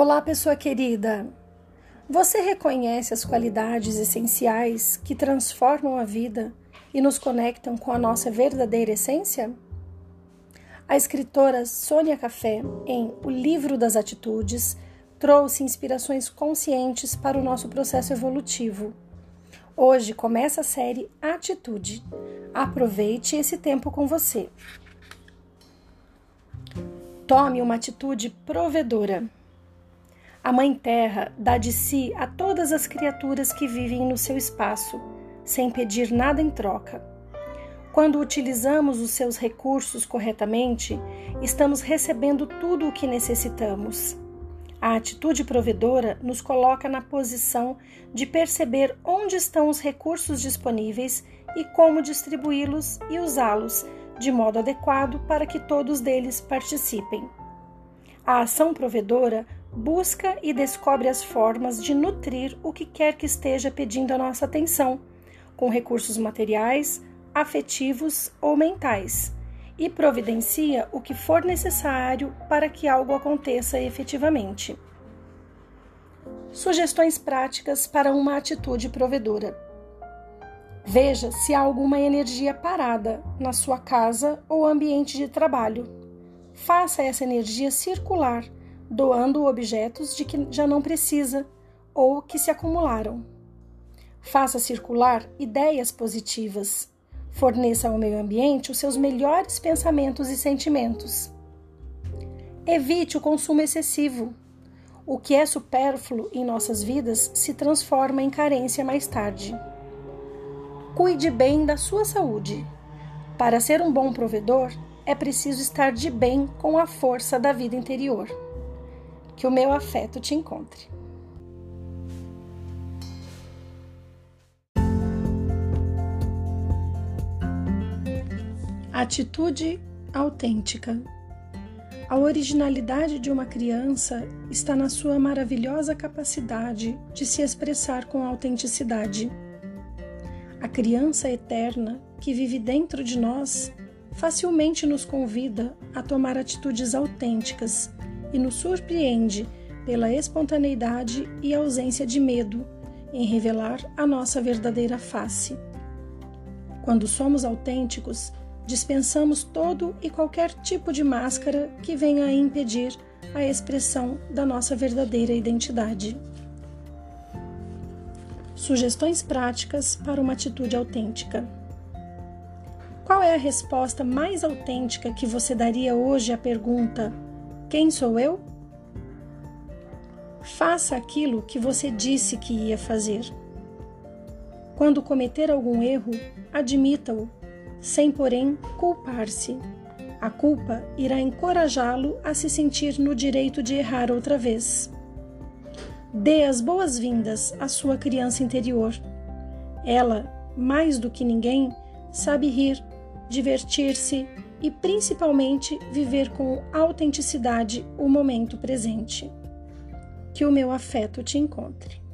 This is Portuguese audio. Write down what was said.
Olá, pessoa querida! Você reconhece as qualidades essenciais que transformam a vida e nos conectam com a nossa verdadeira essência? A escritora Sônia Café, em O Livro das Atitudes, trouxe inspirações conscientes para o nosso processo evolutivo. Hoje começa a série Atitude. Aproveite esse tempo com você. Tome uma atitude provedora. A Mãe Terra dá de si a todas as criaturas que vivem no seu espaço, sem pedir nada em troca. Quando utilizamos os seus recursos corretamente, estamos recebendo tudo o que necessitamos. A atitude provedora nos coloca na posição de perceber onde estão os recursos disponíveis e como distribuí-los e usá-los de modo adequado para que todos deles participem. A ação provedora busca e descobre as formas de nutrir o que quer que esteja pedindo a nossa atenção, com recursos materiais, afetivos ou mentais, e providencia o que for necessário para que algo aconteça efetivamente. Sugestões práticas para uma atitude provedora. Veja se há alguma energia parada na sua casa ou ambiente de trabalho. Faça essa energia circular doando objetos de que já não precisa ou que se acumularam. Faça circular ideias positivas. Forneça ao meio ambiente os seus melhores pensamentos e sentimentos. Evite o consumo excessivo. O que é supérfluo em nossas vidas se transforma em carência mais tarde. Cuide bem da sua saúde. Para ser um bom provedor, é preciso estar de bem com a força da vida interior. Que o meu afeto te encontre. Atitude autêntica. A originalidade de uma criança está na sua maravilhosa capacidade de se expressar com autenticidade. A criança eterna que vive dentro de nós facilmente nos convida a tomar atitudes autênticas e nos surpreende pela espontaneidade e ausência de medo em revelar a nossa verdadeira face. Quando somos autênticos, dispensamos todo e qualquer tipo de máscara que venha a impedir a expressão da nossa verdadeira identidade. Sugestões práticas para uma atitude autêntica. Qual é a resposta mais autêntica que você daria hoje à pergunta: quem sou eu? Faça aquilo que você disse que ia fazer. Quando cometer algum erro, admita-o, sem porém culpar-se. A culpa irá encorajá-lo a se sentir no direito de errar outra vez. Dê as boas-vindas à sua criança interior. Ela, mais do que ninguém, sabe rir, divertir-se, e principalmente viver com autenticidade o momento presente. Que o meu afeto te encontre.